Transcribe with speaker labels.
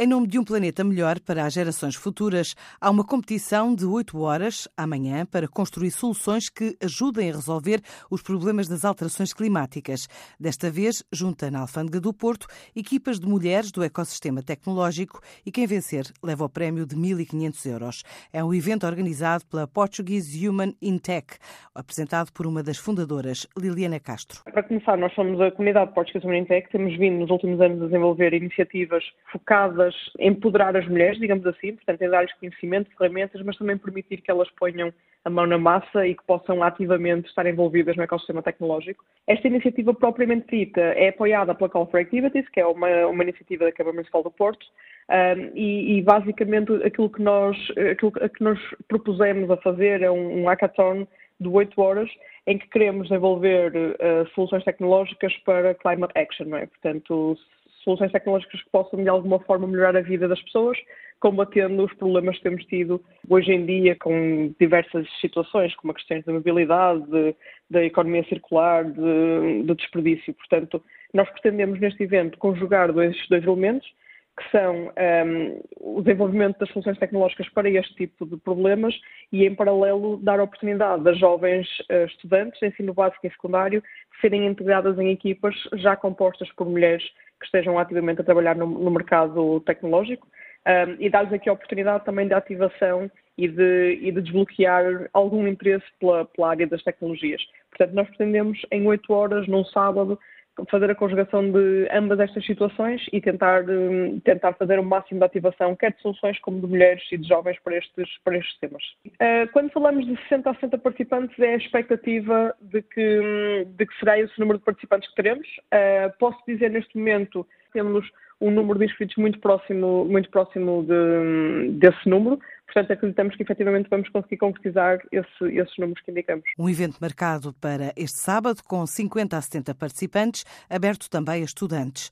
Speaker 1: Em nome de um planeta melhor para as gerações futuras, há uma competição de 8 horas amanhã para construir soluções que ajudem a resolver os problemas das alterações climáticas. Desta vez, junta na Alfândega do Porto equipas de mulheres do ecossistema tecnológico e quem vencer leva o prémio de 1.500 euros. É um evento organizado pela Portuguese Human in Tech, apresentado por uma das fundadoras, Liliana Castro.
Speaker 2: Para começar, nós somos a comunidade Portuguese Human in Tech, temos vindo nos últimos anos a desenvolver iniciativas focadas em empoderar as mulheres, digamos assim, portanto, em dar-lhes conhecimento, ferramentas, mas também permitir que elas ponham a mão na massa e que possam ativamente estar envolvidas no ecossistema tecnológico. Esta iniciativa propriamente dita é apoiada pela Call for Activities, que é uma, uma iniciativa da Câmara Municipal do Porto, um, e, e, basicamente aquilo que, nós, aquilo que propusemos a fazer é um, um hackathon de 8 horas em que queremos desenvolver uh, soluções tecnológicas para climate action, é? Portanto, soluções tecnológicas que possam de alguma forma melhorar a vida das pessoas, combatendo os problemas que temos tido hoje em dia com diversas situações, como a questão da mobilidade, da economia circular, de, de, desperdício. Portanto, nós pretendemos neste evento conjugar dois, dois elementos, que são um, o desenvolvimento das soluções tecnológicas para este tipo de problemas e, em paralelo, dar a oportunidade das jovens uh, estudantes de ensino básico e secundário serem integradas em equipas já compostas por mulheres que estejam ativamente a trabalhar no, no mercado tecnológico um, e dar-lhes aqui a oportunidade também de ativação e de, e de desbloquear algum interesse pela, pela, área das tecnologias. Portanto, nós pretendemos em oito horas, num sábado, fazer a conjugação de ambas estas situações e tentar, hum, tentar fazer o máximo de ativação, quer de soluções como de mulheres e de jovens para estes, para estes temas. Uh, quando falamos de 60 a 60 participantes, é a expectativa de que, hum, de que será esse número de participantes que teremos. Uh, posso dizer neste momento temos um número de inscritos muito próximo, muito próximo de, desse número. Portanto, acreditamos que efetivamente vamos conseguir concretizar esse, esses números que indicamos.
Speaker 1: Um evento marcado para este sábado com 50 a 70 participantes, aberto também a estudantes.